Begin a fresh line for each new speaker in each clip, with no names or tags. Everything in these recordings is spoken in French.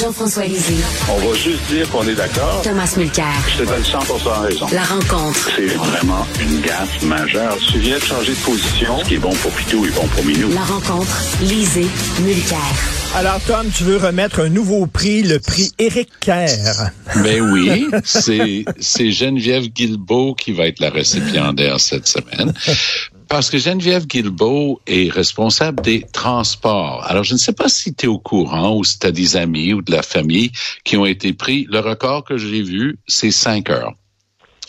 Jean-François Lisée.
On va juste dire qu'on est d'accord.
Thomas Mulcair.
Je te donne 100 raison.
La rencontre.
C'est vraiment une gaffe majeure. Tu viens de changer de position. Ce qui est bon pour Pitou est bon pour Minou.
La rencontre. Lisée. Mulcair.
Alors, Tom, tu veux remettre un nouveau prix, le prix Éric Kerr.
Ben oui, c'est, c'est Geneviève Guilbeault qui va être la récipiendaire cette semaine. Parce que Geneviève Guilbeault est responsable des transports. Alors, je ne sais pas si tu es au courant ou si tu as des amis ou de la famille qui ont été pris. Le record que j'ai vu, c'est cinq heures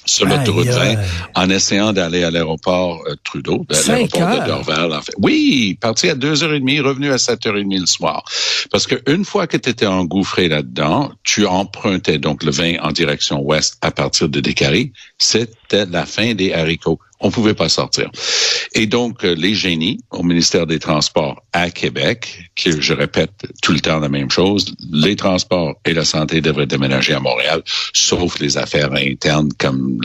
sur l'autoroute 20 en essayant d'aller à l'aéroport euh, Trudeau, à l'aéroport de Dorval. En fait. Oui, parti à 2h30, revenu à 7h30 le soir. Parce que une fois que tu étais engouffré là-dedans, tu empruntais donc le 20 en direction ouest à partir de Décarie. C'était la fin des haricots. On pouvait pas sortir. Et donc, euh, les génies au ministère des Transports à Québec, qui, je répète tout le temps la même chose, les transports et la santé devraient déménager à Montréal, sauf les affaires internes comme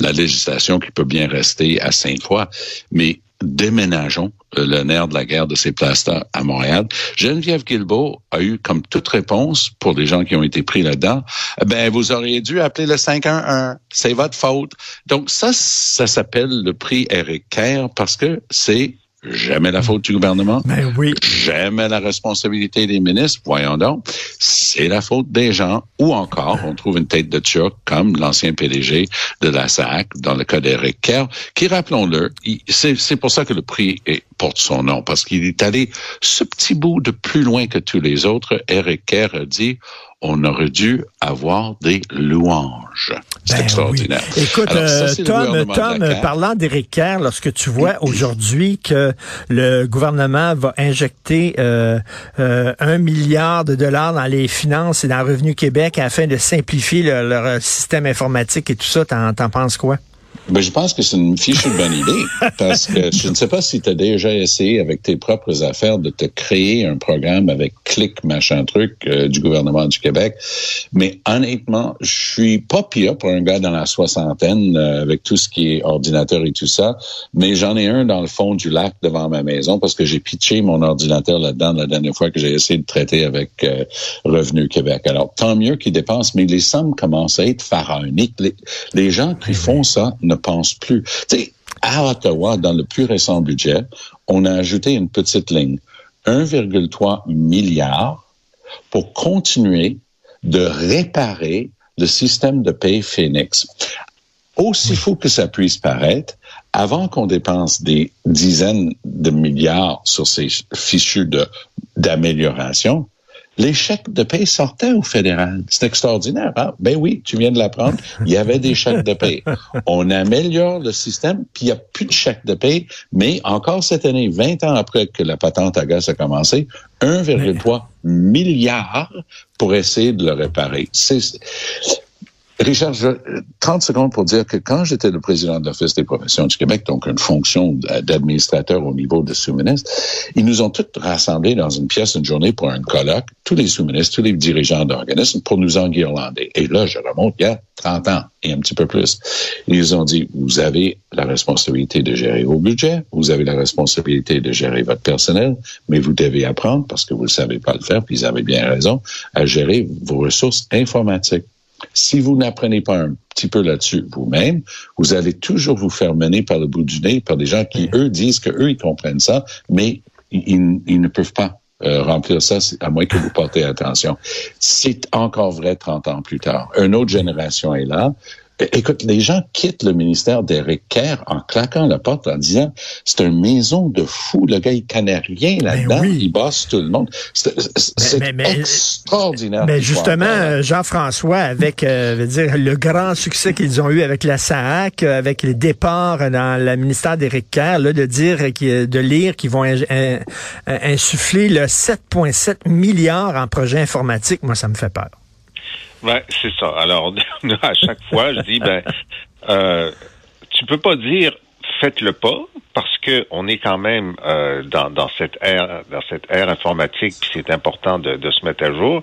la législation qui peut bien rester à Sainte-Foy. Mais déménageons le nerf de la guerre de ces places-là à Montréal. Geneviève Guilbeault a eu comme toute réponse pour les gens qui ont été pris là-dedans, ben vous auriez dû appeler le 511, c'est votre faute. Donc ça, ça s'appelle le prix Eric Kerr parce que c'est jamais la faute du gouvernement.
Ben oui.
Jamais la responsabilité des ministres. Voyons donc. C'est la faute des gens. Ou encore, on trouve une tête de turc comme l'ancien PDG de la SAC, dans le cas d'Eric Kerr, qui, rappelons-le, c'est pour ça que le prix est, porte son nom, parce qu'il est allé ce petit bout de plus loin que tous les autres. Eric Kerr a dit, on aurait dû avoir des louanges. C'est
Ben
extraordinaire.
oui. Écoute,
Alors, ça,
euh,
le
Tom, Tom parlant d'Éric Kerr, lorsque tu vois aujourd'hui que le gouvernement va injecter euh, euh, un milliard de dollars dans les finances et dans Revenu Québec afin de simplifier le- leur système informatique et tout ça, t'en t'en penses quoi?
Ben, je pense que c'est une fichue bonne idée parce que je ne sais pas si tu as déjà essayé avec tes propres affaires de te créer un programme avec clic machin truc euh, du gouvernement du Québec. Mais honnêtement, je suis pas pire pour un gars dans la soixantaine euh, avec tout ce qui est ordinateur et tout ça. Mais j'en ai un dans le fond du lac devant ma maison parce que j'ai pitché mon ordinateur là-dedans la dernière fois que j'ai essayé de traiter avec euh, Revenu Québec. Alors, tant mieux qu'ils dépensent, mais les sommes commencent à être pharaoniques. Les, les gens qui font ça ne pensent plus. Tu sais, à Ottawa, dans le plus récent budget, on a ajouté une petite ligne. 1,3 milliard pour continuer de réparer le système de paie Phoenix. Aussi fou que ça puisse paraître, avant qu'on dépense des dizaines de milliards sur ces fichus d'amélioration, les chèques de paie sortaient au fédéral. C'est extraordinaire. Hein? Ben oui, tu viens de l'apprendre. Il y avait des chèques de paie. On améliore le système, puis il n'y a plus de chèques de paie. Mais encore cette année, 20 ans après que la patente à gaz a commencé, 1,3 milliard pour essayer de le réparer. Richard, je, 30 secondes pour dire que quand j'étais le président de l'Office des professions du Québec, donc une fonction d'administrateur au niveau de sous-ministre, ils nous ont tous rassemblés dans une pièce une journée pour un colloque, tous les sous-ministres, tous les dirigeants d'organismes, pour nous enguirlander. Et là, je remonte il y a 30 ans et un petit peu plus. Ils ont dit, vous avez la responsabilité de gérer vos budgets, vous avez la responsabilité de gérer votre personnel, mais vous devez apprendre, parce que vous ne savez pas le faire, puis ils avaient bien raison, à gérer vos ressources informatiques. Si vous n'apprenez pas un petit peu là-dessus vous-même, vous allez toujours vous faire mener par le bout du nez par des gens qui, eux, disent que eux ils comprennent ça, mais ils, ils ne peuvent pas euh, remplir ça à moins que vous portez attention. C'est encore vrai 30 ans plus tard. Une autre génération est là. Écoute, les gens quittent le ministère d'Éric Kerr en claquant la porte en disant c'est une maison de fous. Le gars, il connaît rien là-dedans.
oui.
Il bosse tout le monde. C'est
mais- mais-
extraordinaire.
Mais justement, euh, Jean-François, avec euh, veut dire, le grand succès qu'ils ont eu avec la SAC, euh, avec les départs dans le ministère d'Éric Kerr, là, de dire, de lire qu'ils vont in- in- insuffler le 7,7 milliards en projet informatique, moi, ça me fait peur.
Ouais, c'est ça. Alors, à chaque fois, je dis, ben, euh, tu peux pas dire faites-le pas parce que on est quand même euh, dans, dans cette ère dans cette ère informatique puis c'est important de, de se mettre à jour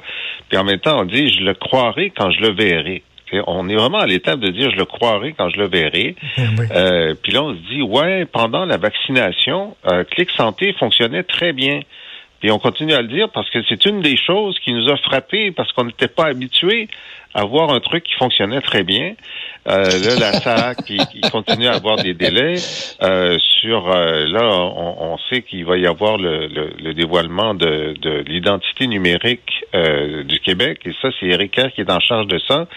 puis en même temps on dit je le croirai quand je le verrai Et on est vraiment à l'étape de dire je le croirai quand je le verrai
Oui.
euh, puis là on se dit ouais pendant la vaccination euh, Clic Santé fonctionnait très bien Et on continue à le dire parce que c'est une des choses qui nous a frappé parce qu'on n'était pas habitué à voir un truc qui fonctionnait très bien. Euh, là, la SAC qui, qui, continue à avoir des délais. Euh, sur euh, là, on, on sait qu'il va y avoir le, le, le dévoilement de, de l'identité numérique euh, du Québec. Et ça, c'est Eric Kerr qui est en charge de ça.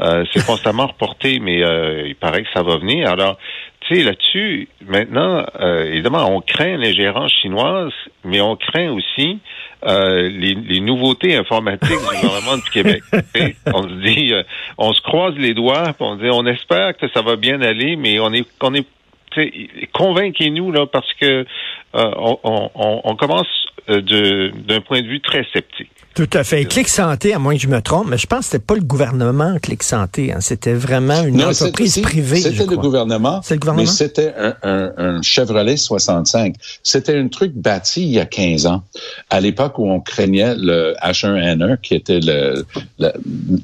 Euh, c'est constamment reporté, mais euh, il paraît que ça va venir. Alors, tu sais, là-dessus, maintenant, euh, évidemment, on craint l'ingérence chinoise, mais on craint aussi euh, les, les, nouveautés informatiques du gouvernement du Québec. on se dit, euh, on se croise les doigts, on dit, on espère que ça va bien aller, mais on est, on est convainquez-nous là parce que on, on, on, commence d'un point de vue très sceptique.
Tout à fait. Clic Santé, à moins que je me trompe, mais je pense que c'était pas le gouvernement Clic Santé. Hein. C'était vraiment une entreprise privée.
C'était le gouvernement.
C'est le gouvernement?
Mais c'était un, un, un, Chevrolet 65. C'était un truc bâti il y a 15 ans, à l'époque où on craignait le H1N1, qui était le, le,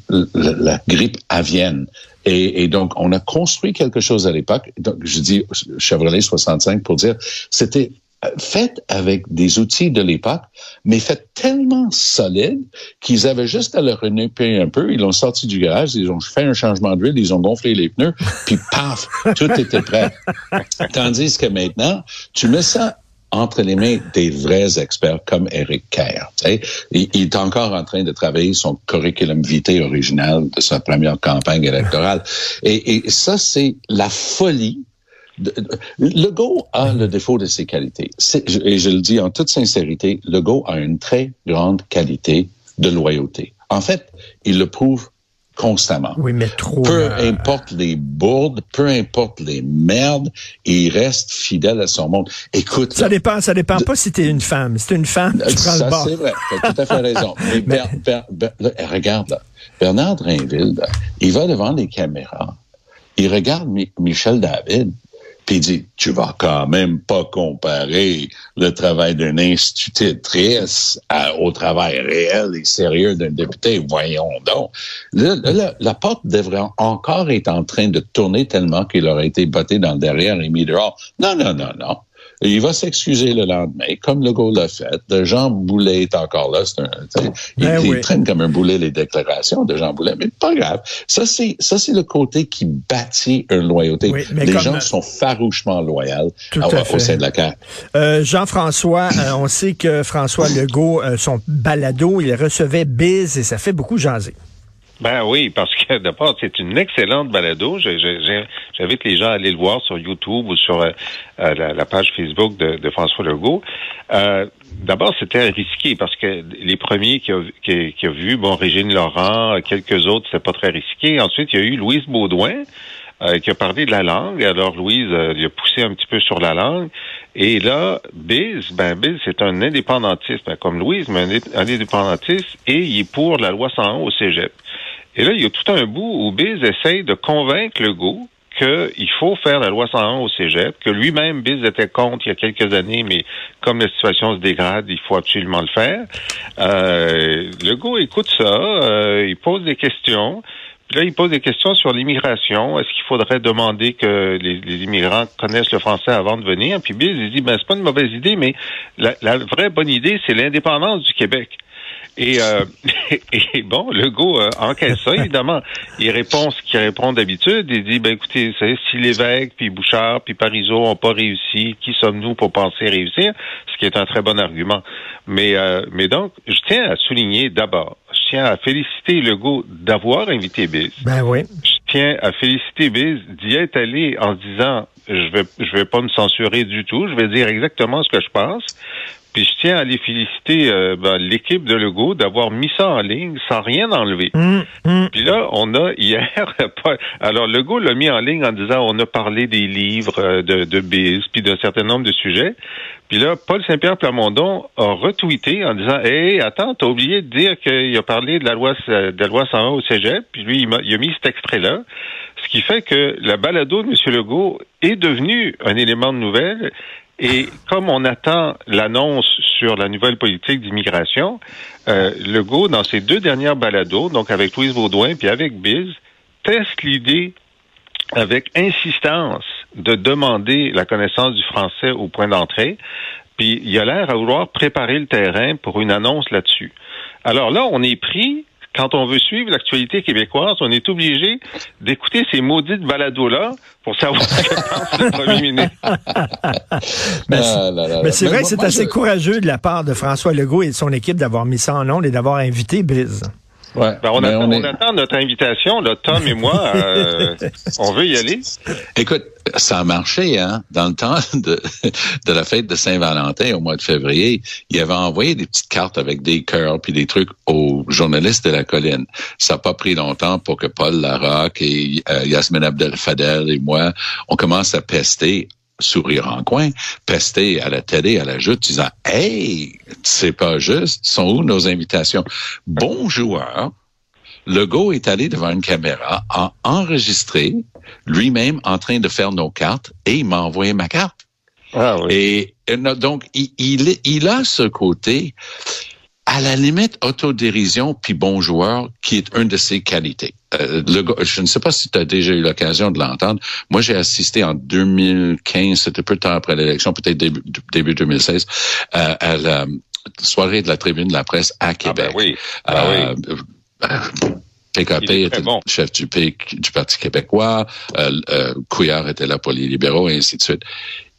le la grippe avienne. Et, et, donc, on a construit quelque chose à l'époque. Donc, je dis Chevrolet 65 pour dire, c'était fait avec des outils de l'époque, mais fait tellement solide qu'ils avaient juste à le renouper un peu. Ils l'ont sorti du garage, ils ont fait un changement d'huile, ils ont gonflé les pneus, puis paf, tout était prêt. Tandis que maintenant, tu mets ça entre les mains des vrais experts comme Eric Kerr. Il, il, est encore en train de travailler son curriculum vitae original de sa première campagne électorale. Et, et ça, c'est la folie Legault a le défaut de ses qualités. Et je le dis en toute sincérité, Legault a une très grande qualité de loyauté. En fait, il le prouve constamment.
Oui, mais trop.
Peu euh, importe les bourdes, peu importe les merdes, il reste fidèle à son monde. Écoute.
Ça dépend, ça dépend pas si t'es une femme. Si t'es une femme, tu prends
ça,
le bord.
c'est vrai. T'as tout à fait raison. Mais, mais... Ber, Ber, Ber, là, regarde, là. Bernard Drinville, là, il va devant les caméras. Il regarde Mi Michel David. Puis dit, tu vas quand même pas comparer le travail d'un institutrice au travail réel et sérieux d'un député. Voyons donc. Là, la porte devrait encore être en train de tourner tellement qu'il aurait été botté dans le derrière et mis dehors. Non, non, non, non. Il va s'excuser le lendemain, comme le Legault l'a fait. De Jean Boulet est encore là. Un, il, ben oui. il, traîne comme un boulet les déclarations de Jean Boulet, mais pas grave. Ça, c'est ça, c'est le côté qui bâtit une loyauté. Oui, les comme, gens sont farouchement loyaux au sein de la CAQ.
Euh, Jean-François, euh, on sait que François Legault, euh, son balado, il recevait Biz et ça fait beaucoup jaser.
Ben oui, parce que d'abord, c'est une excellente balado. J'invite les gens à aller le voir sur YouTube ou sur euh, la, la, page Facebook de, de François Legault. Euh, d'abord, c'était risqué parce que les premiers qui ont qui, qui a vu, bon, Régine Laurent, quelques autres, c'était pas très risqué. Ensuite, il y a eu Louise Baudouin. Euh, qui a parlé de la langue. Alors, Louise, euh, il a poussé un petit peu sur la langue. Et là, Biz, ben Biz, c'est un indépendantiste, ben, comme Louise, mais un, indépendantiste, et il est pour la loi 101 au cégep. Et là, il y a tout un bout où Biz essaye de convaincre le goût qu'il faut faire la loi 101 au cégep, que lui-même, Biz était contre il y a quelques années, mais comme la situation se dégrade, il faut absolument le faire. Euh, le goût écoute ça, euh, il pose des questions. Puis là, il pose des questions sur l'immigration. Est-ce qu'il faudrait demander que les, immigrants connaissent le français avant de venir? Puis Biz, il dit, ben, c'est pas une mauvaise idée, mais la vraie bonne idée, c'est l'indépendance du Québec. Et, euh, et bon, Legault euh, encaisse ça, évidemment. Il répond ce qu'il répond d'habitude. Il dit, ben écoutez, si l'évêque, puis Bouchard, puis Parizeau n'ont pas réussi, qui sommes-nous pour penser réussir? Ce qui est un très bon argument. Mais, euh, mais donc, je tiens à souligner d'abord, je tiens à féliciter Legault d'avoir invité Biz.
Ben oui.
Je tiens à féliciter Biz d'y être allé en disant, je vais, je vais pas me censurer du tout, je vais dire exactement ce que je pense. Puis je tiens à les féliciter, euh, ben, l'équipe de Legault, d'avoir mis ça en ligne sans rien enlever.
Mmh, mmh.
Puis là, on a hier, alors Legault l'a mis en ligne en disant on a parlé des livres euh, de, de Biz, puis d'un certain nombre de sujets. Puis là, Paul Saint-Pierre Plamondon a retweeté en disant Hé, attends, t'as oublié de dire qu'il a parlé de la loi de la loi 101 au Cégep, puis lui, il a, il a mis cet extrait-là. Ce qui fait que la balado de M. Legault est devenue un élément de nouvelle et comme on attend l'annonce sur la nouvelle politique d'immigration, euh, Legault, dans ses deux dernières balados, donc avec Louise Baudouin puis avec Biz, teste l'idée avec insistance de demander la connaissance du français au point d'entrée Puis il a l'air à vouloir préparer le terrain pour une annonce là-dessus. Alors là, on est pris quand on veut suivre l'actualité québécoise, on est obligé d'écouter ces maudites balados-là pour savoir ce que pense le premier ministre.
mais c'est, c'est vrai que c'est assez courageux de la part de François Legault et de son équipe d'avoir mis ça en ondes et d'avoir invité Biz.
Ouais, ben on, attend, on, attend, notre invitation, là, Tom et moi. Euh, on veut y aller.
Écoute, ça a marché, hein. Dans le temps de, de la fête de Saint-Valentin au mois de février, il avait envoyé des petites cartes avec des cœurs puis des trucs aux journalistes de la colline. Ça n'a pas pris longtemps pour que Paul Larocque et euh, Yasmine Abdel-Fadel et moi, on commence à pester sourire en coin, pester à la télé, à la joute, disant Hey, c'est pas juste, sont où nos invitations? Bon joueur, Legault est allé devant une caméra, a enregistré lui-même en train de faire nos cartes et il m'a envoyé ma carte. Ah oui. Et donc, il, il, il a ce côté à la limite, autodérision puis bon joueur, qui est une de ses qualités. Euh, le, je ne sais pas si tu as déjà eu l'occasion de l'entendre. Moi, j'ai assisté en 2015, c'était peu de temps après l'élection, peut-être début, début 2016, euh, à la soirée de la tribune de la presse à Québec.
Ah ben oui. Ah
oui. PKP était bon. chef du, du Parti québécois, euh, euh, Couillard était là pour les libéraux, et ainsi de suite.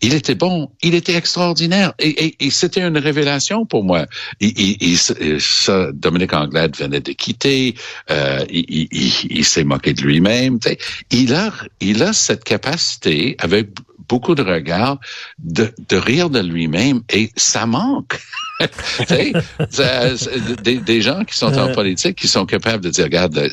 Il était bon, il était extraordinaire, et, et, c'était une révélation pour moi. Il, ça, Dominique Anglade venait de quitter, euh, il, s'est moqué de lui-même. Il a, il a cette capacité, avec beaucoup de regard, de, de rire de lui-même, et ça manque. des, des, gens qui sont en politique qui sont capables de dire regarde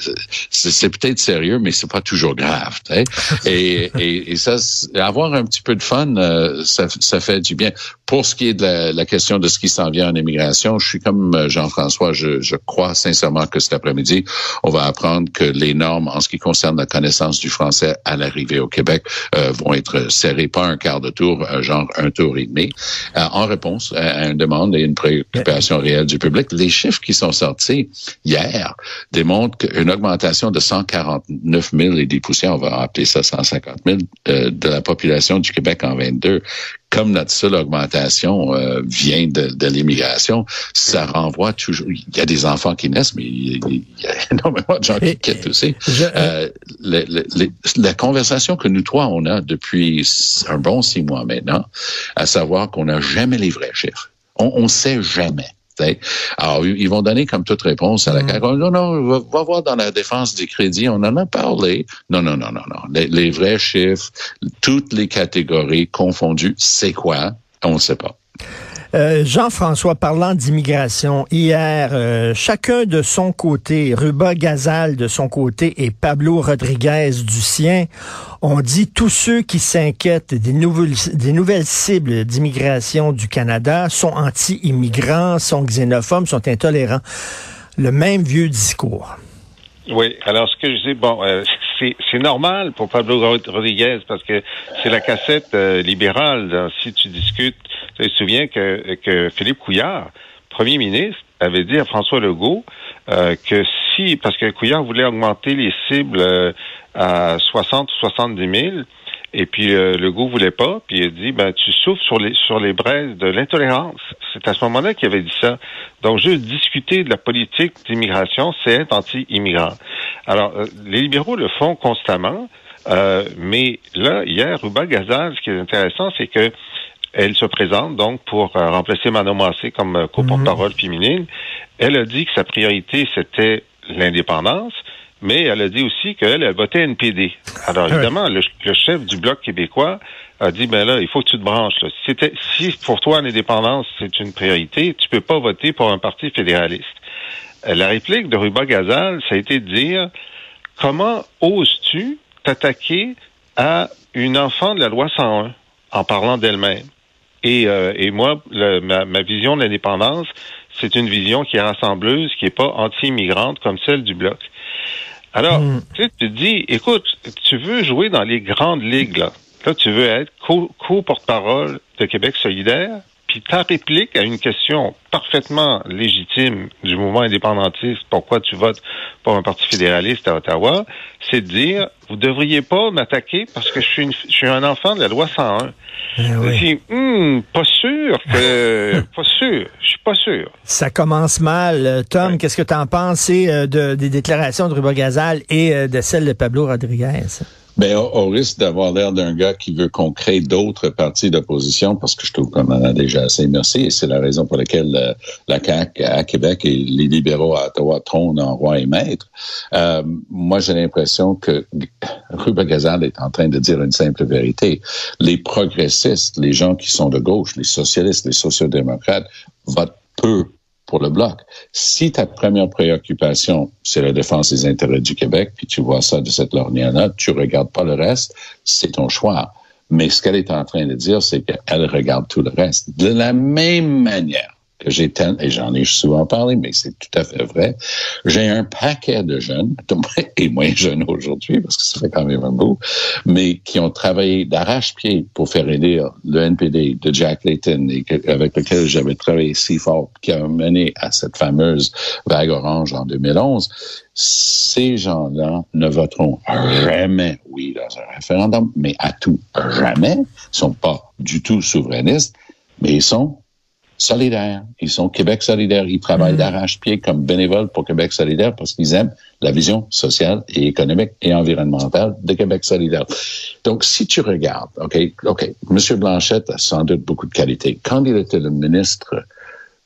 c'est peut-être sérieux mais c'est pas toujours grave et, et, et, ça avoir un petit peu de fun euh, ça, ça fait du bien pour ce qui est de la, la question de ce qui s'en vient en immigration je suis comme euh, Jean-François je, je crois sincèrement que cet après-midi on va apprendre que les normes en ce qui concerne la connaissance du français à l'arrivée au Québec euh, vont être serrées pas un quart de tour genre un tour et demi en réponse à une demande et une préoccupation réelle du public. Les chiffres qui sont sortis hier démontrent qu'une augmentation de 149 000 et des poussières, on va appeler ça 150 000, euh, de la population du Québec en 22 comme notre seule augmentation euh, vient de, de l'immigration, ça renvoie toujours. Il y a des enfants qui naissent, mais il y a, énormément de gens qui quittent aussi. Euh, la conversation que nous trois on a depuis un bon six mois maintenant, à savoir qu'on n'a jamais les vrais chiffres. On ne sait jamais. Alors, ils vont donner comme toute réponse à la mm. Non, non, va, voir dans la défense des crédits, on en a parlé. Non, non, non, non, non. Les, vrais chiffres, toutes les catégories confondues, c'est quoi? On ne sait pas.
Euh, Jean-François, parlant d'immigration, hier, euh, chacun de son côté, Ruba Gazal de son côté et Pablo Rodriguez du sien, ont dit tous ceux qui s'inquiètent des nouvelles, des nouvelles cibles d'immigration du Canada sont anti-immigrants, sont xénophobes, sont intolérants. Le même vieux discours.
Oui, alors ce que je dis, bon, euh, c'est normal pour Pablo Rodriguez parce que c'est la cassette libérale. si tu discutes tu te souviens que, que Philippe Couillard, premier ministre, avait dit à François Legault euh, que si, parce que Couillard voulait augmenter les cibles euh, à 60 ou 70 000, et puis euh, Legault voulait pas, puis il a dit ben tu souffres sur les sur les braises de l'intolérance. C'est à ce moment-là qu'il avait dit ça. Donc juste discuter de la politique d'immigration, c'est être anti-immigrant. Alors euh, les libéraux le font constamment, mais là hier Ruba Gazal, ce qui est intéressant, c'est que elle se présente donc pour euh, remplacer Manon Massé comme euh, co-porte-parole mhm. féminine. Elle a dit que sa priorité, c'était l'indépendance, mais elle a dit aussi qu'elle elle votait NPD. Alors évidemment, le, chef du Bloc québécois a dit, ben là, il faut que tu te branches. Là. Si, si pour toi l'indépendance, c'est une priorité, tu peux pas voter pour un parti fédéraliste. Euh, la réplique de Ruba Gazal, ça a été de dire, comment oses-tu t'attaquer à une enfant de la loi 101 en parlant d'elle-même? Et, euh, et moi, ma, ma, vision de l'indépendance, c'est une vision qui est rassembleuse, qui n'est pas anti-immigrante comme celle du Bloc. Alors, hmm. tu te dis, écoute, tu veux jouer dans les grandes ligues, là. Là, tu veux être co-porte-parole de Québec solidaire, Puis ta réplique à une question parfaitement légitime du mouvement indépendantiste, pourquoi tu votes pour un parti fédéraliste à Ottawa, c'est de dire, vous devriez pas m'attaquer parce que je suis, je suis un enfant de la loi 101.
Eh oui.
Dis, Hum, pas sûr que, pas sûr, je suis pas sûr.
Ça commence mal. Tom, qu'est-ce que tu en penses euh, de, des déclarations de Ruba Gazal et euh, de celles de Pablo Rodriguez?
Ben, au, au risque d'avoir l'air d'un gars qui veut qu'on crée d'autres partis d'opposition, parce que je trouve qu'on en a déjà assez, merci, et c'est la raison pour laquelle euh, la CAQ à Québec et les libéraux à Ottawa trônent en roi et maître. Euh, moi, j'ai l'impression que Ruba Gazal est en train de dire une simple vérité. Les progressistes, les gens qui sont de gauche, les socialistes, les sociodémocrates, votent peu pour le bloc. Si ta première préoccupation, c'est la défense des intérêts du Québec, puis tu vois ça de cette lorgnon-là, tu regardes pas le reste, c'est ton choix. Mais ce qu'elle est en train de dire, c'est qu'elle regarde tout le reste. De la même manière que j'ai tel- et j'en ai souvent parlé, mais c'est tout à fait vrai, j'ai un paquet de jeunes, et moins jeunes aujourd'hui, parce que ça fait quand même un bout, mais qui ont travaillé d'arrache-pied pour faire élire le NPD de Jack Layton, et avec lequel j'avais travaillé si fort, qui a mené à cette fameuse vague orange en 2011. Ces gens-là ne voteront jamais oui dans un référendum, mais à tout jamais. Ils sont pas du tout souverainistes, mais ils sont solidaires. Ils sont Québec solidaire. Ils travaillent d'arrache-pied comme bénévoles pour Québec solidaire parce qu'ils aiment la vision sociale et économique et environnementale de Québec solidaire. Donc, si tu regardes, OK, OK, M. Blanchette a sans doute beaucoup de qualités. Quand il était le ministre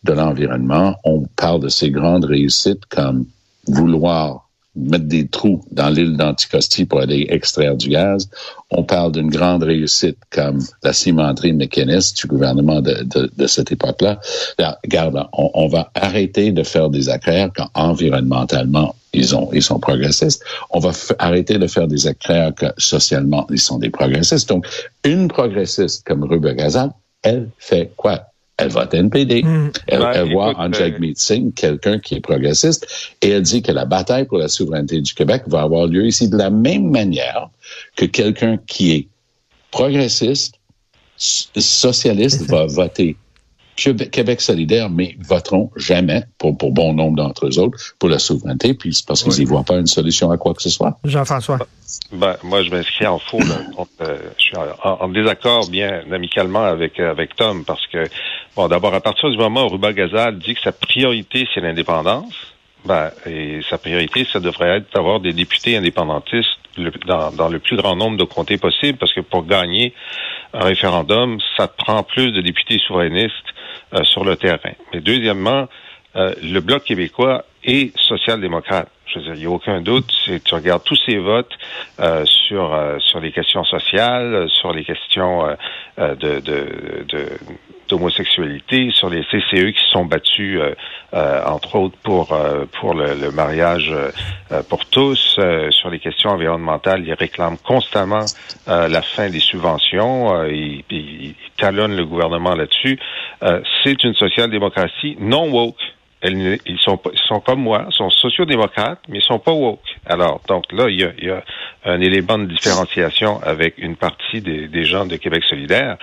de l'Environnement, on parle de ses grandes réussites comme vouloir mettre des trous dans l'île d'Anticosti pour aller extraire du gaz. On parle d'une grande réussite comme la cimenterie mécaniste du gouvernement de, de, de cette époque-là. Là, Regarde, on, on va arrêter de faire des accraires quand environnementalement ils ont ils sont progressistes. On va arrêter de faire des accraires que socialement ils sont des progressistes. Donc une progressiste comme Ruba Gazal, elle fait quoi? Elle vote NPD. Elle,
Ouais,
elle voit
écoute,
en
euh,
Jagmeet Singh quelqu'un qui est progressiste et elle dit que la bataille pour la souveraineté du Québec va avoir lieu ici de la même manière que quelqu'un qui est progressiste, socialiste va voter Québec solidaire, mais voteront jamais, pour, pour bon nombre d'entre eux autres, pour la souveraineté, puis c'est parce qu'ils n'y voient pas une solution à quoi que ce soit.
Jean-François.
Ben, moi, je m'inscris en faux. Là, contre, euh, je suis en, en désaccord bien amicalement avec euh, avec Tom parce que bon, d'abord à partir du moment où Ruba Gazal dit que sa priorité c'est l'indépendance, ben et sa priorité ça devrait être d'avoir des députés indépendantistes dans, le plus grand nombre de comtés possible parce que pour gagner un référendum, ça prend plus de députés souverainistes euh, sur le terrain. Mais deuxièmement, euh, le bloc québécois est social-démocrate. Je veux dire, il n'y a aucun doute. Tu regardes tous ces votes euh, sur euh, sur les questions sociales, sur les questions euh, euh, de, de, de d'homosexualité, sur les CCE qui se sont battus, euh, euh, entre autres pour euh, pour le, le mariage euh, pour tous, euh, sur les questions environnementales, ils réclament constamment euh, la fin des subventions, euh, ils, ils- talonnent le gouvernement là-dessus. Euh, c'est une social-démocratie non woke. Elles ils sont ils sont comme moi, sont sociodémocrates, mais ils sont pas woke. Alors, donc là, il y a, un élément de différenciation avec une partie des, gens de Québec solidaire.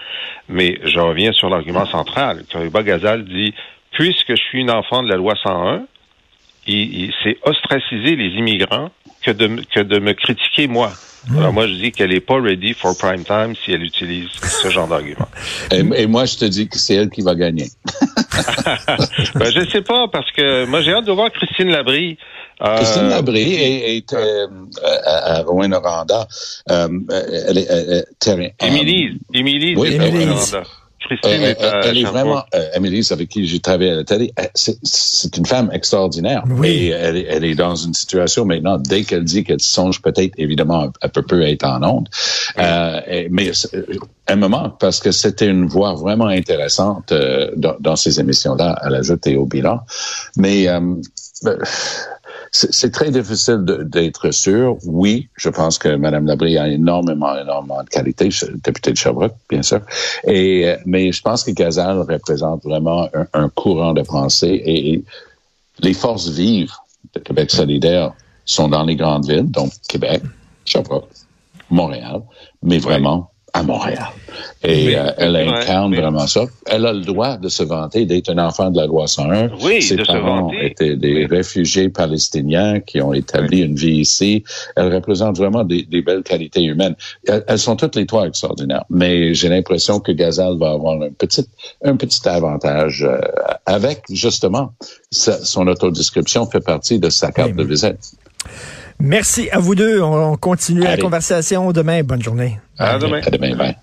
Mais je reviens sur l'argument central. Kariba Gazal dit, puisque je suis une enfant de la loi 101, il, il c'est ostraciser les immigrants que de, que de me critiquer moi. Alors moi, je dis qu'elle est pas ready for prime time si elle utilise ce genre d'argument.
Et, et moi, je te dis que c'est elle qui va gagner.
ben, je sais pas, parce que moi, j'ai hâte de voir Christine Labrie. Euh,
Christine Labrie est, est, euh, à, à Rouen-Noranda. Euh, elle est, elle est terrain-
Émilie, Émilie,
Oui,
Émilie.
Christine
Euh,
est à
elle est vraiment, euh, Amélie, avec qui j'ai travaillé à la télé, euh, c'est- c'est une femme extraordinaire.
Oui.
Et elle, est- elle est dans une situation maintenant, dès qu'elle dit qu'elle songe peut-être, évidemment, elle peut peu être en onde. Euh, et- mais c'est- elle me manque parce que c'était une voix vraiment intéressante euh, dans, dans ces émissions-là, à la joute et au bilan. Mais euh, ben, c'est très difficile d'être sûr. Oui, je pense que Mme Labrie a énormément, énormément de qualité, députée de Sherbrooke, bien sûr. Et, euh, mais je pense que Gazal représente vraiment un, courant de pensée et, et les forces vives de Québec solidaire sont dans les grandes villes, donc Québec, Sherbrooke, Montréal, mais vraiment à Montréal. Et
Oui,
euh, elle
ouais,
incarne
oui.
vraiment ça. Elle a le droit de se vanter d'être un enfant de la loi 101.
Oui,
Ses
de se
parents
vanter.
étaient des réfugiés palestiniens qui ont établi une vie ici. Elle représente vraiment des, des belles qualités humaines. Elles, elles sont toutes les trois extraordinaires. Mais j'ai l'impression que Gazal va avoir un petit, un petit avantage euh, avec, justement, sa- son autodescription fait partie de sa carte
Oui.
de visite.
Merci à vous deux. On, on continue la conversation demain. Bonne journée.
À demain.
À demain. bye.